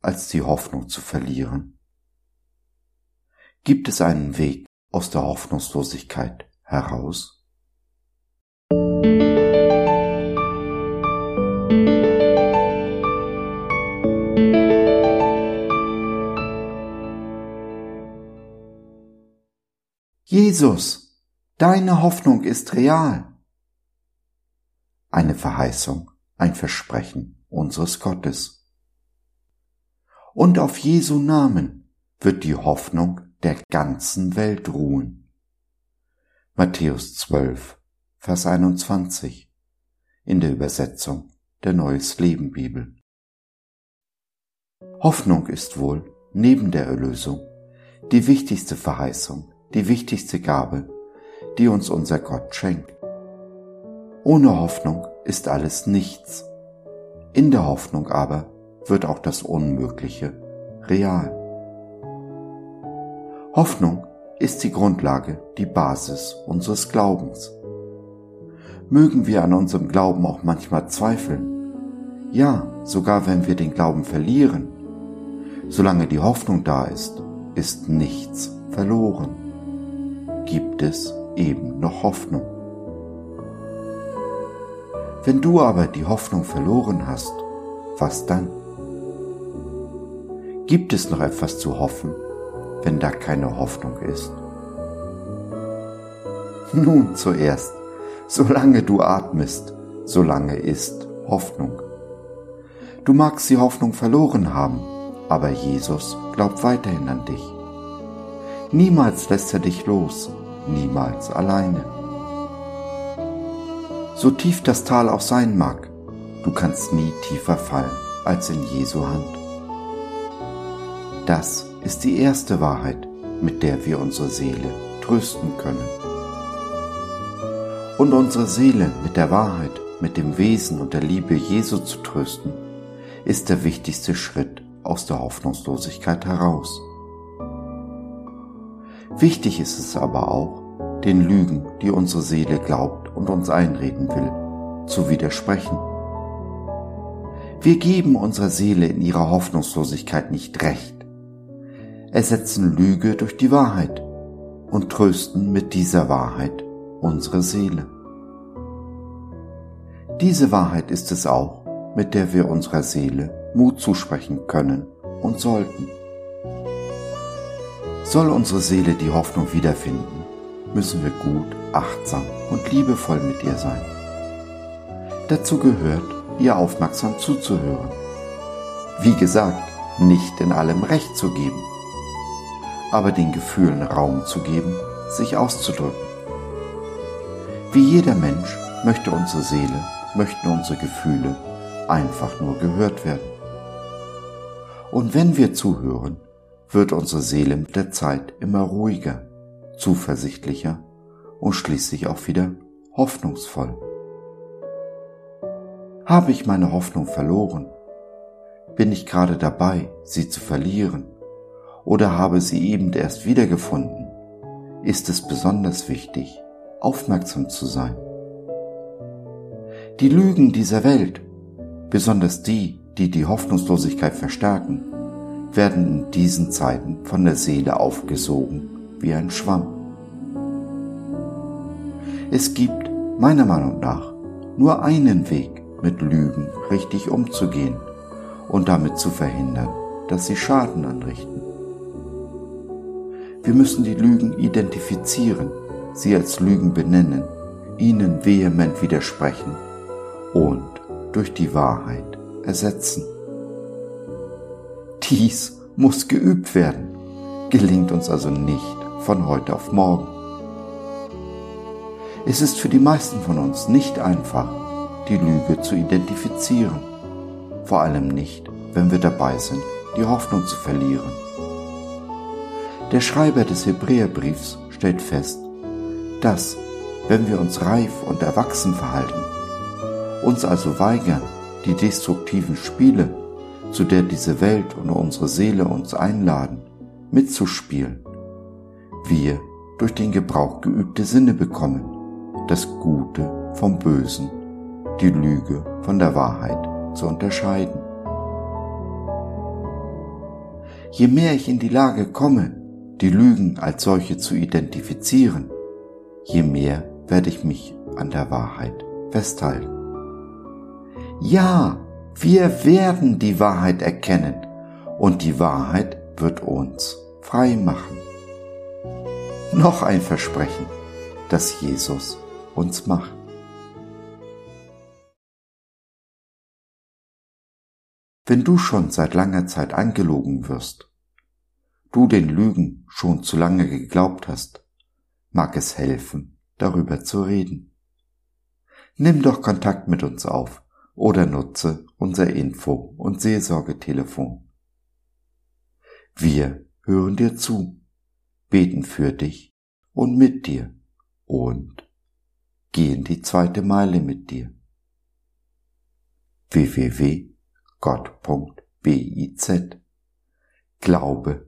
als die Hoffnung zu verlieren? Gibt es einen Weg aus der Hoffnungslosigkeit heraus? Jesus, deine Hoffnung ist real. Eine Verheißung, ein Versprechen unseres Gottes. Und auf Jesu Namen wird die Hoffnung der ganzen Welt ruhen. Matthäus 12, Vers 21 in der Übersetzung der Neues Leben Bibel. Hoffnung ist wohl, neben der Erlösung, die wichtigste Verheißung, die wichtigste Gabe, die uns unser Gott schenkt. Ohne Hoffnung ist alles nichts. In der Hoffnung aber wird auch das Unmögliche real. Hoffnung ist die Grundlage, die Basis unseres Glaubens. Mögen wir an unserem Glauben auch manchmal zweifeln, ja, sogar wenn wir den Glauben verlieren, solange die Hoffnung da ist, ist nichts verloren gibt es eben noch Hoffnung. Wenn du aber die Hoffnung verloren hast, was dann? Gibt es noch etwas zu hoffen, wenn da keine Hoffnung ist? Nun zuerst, solange du atmest, solange ist Hoffnung. Du magst die Hoffnung verloren haben, aber Jesus glaubt weiterhin an dich. Niemals lässt er dich los, niemals alleine. So tief das Tal auch sein mag, du kannst nie tiefer fallen als in Jesu Hand. Das ist die erste Wahrheit, mit der wir unsere Seele trösten können. Und unsere Seele mit der Wahrheit, mit dem Wesen und der Liebe Jesu zu trösten, ist der wichtigste Schritt aus der Hoffnungslosigkeit heraus. Wichtig ist es aber auch, den Lügen, die unsere Seele glaubt und uns einreden will, zu widersprechen. Wir geben unserer Seele in ihrer Hoffnungslosigkeit nicht recht, ersetzen Lüge durch die Wahrheit und trösten mit dieser Wahrheit unsere Seele. Diese Wahrheit ist es auch, mit der wir unserer Seele Mut zusprechen können und sollten. Soll unsere Seele die Hoffnung wiederfinden, müssen wir gut, achtsam und liebevoll mit ihr sein. Dazu gehört, ihr aufmerksam zuzuhören. Wie gesagt, nicht in allem Recht zu geben, aber den Gefühlen Raum zu geben, sich auszudrücken. Wie jeder Mensch möchte unsere Seele, möchten unsere Gefühle einfach nur gehört werden. Und wenn wir zuhören, wird unsere Seele mit der Zeit immer ruhiger, zuversichtlicher und schließlich auch wieder hoffnungsvoll. Habe ich meine Hoffnung verloren? Bin ich gerade dabei, sie zu verlieren? Oder habe sie eben erst wiedergefunden? Ist es besonders wichtig, aufmerksam zu sein. Die Lügen dieser Welt, besonders die, die die Hoffnungslosigkeit verstärken, werden in diesen Zeiten von der Seele aufgesogen wie ein Schwamm. Es gibt meiner Meinung nach nur einen Weg, mit Lügen richtig umzugehen und damit zu verhindern, dass sie Schaden anrichten. Wir müssen die Lügen identifizieren, sie als Lügen benennen, ihnen vehement widersprechen und durch die Wahrheit ersetzen. Dies muss geübt werden, gelingt uns also nicht von heute auf morgen. Es ist für die meisten von uns nicht einfach, die Lüge zu identifizieren, vor allem nicht, wenn wir dabei sind, die Hoffnung zu verlieren. Der Schreiber des Hebräerbriefs stellt fest, dass, wenn wir uns reif und erwachsen verhalten, uns also weigern, die destruktiven Spiele, zu der diese Welt und unsere Seele uns einladen, mitzuspielen, wir durch den Gebrauch geübte Sinne bekommen, das Gute vom Bösen, die Lüge von der Wahrheit zu unterscheiden. Je mehr ich in die Lage komme, die Lügen als solche zu identifizieren, je mehr werde ich mich an der Wahrheit festhalten. Ja, wir werden die Wahrheit erkennen und die Wahrheit wird uns frei machen. Noch ein Versprechen, das Jesus uns macht. Wenn du schon seit langer Zeit angelogen wirst, du den Lügen schon zu lange geglaubt hast, mag es helfen, darüber zu reden. Nimm doch Kontakt mit uns auf oder nutze unser Info- und Seelsorgetelefon. Wir hören dir zu, beten für dich und mit dir und gehen die zweite Meile mit dir. www.gott.biz Glaube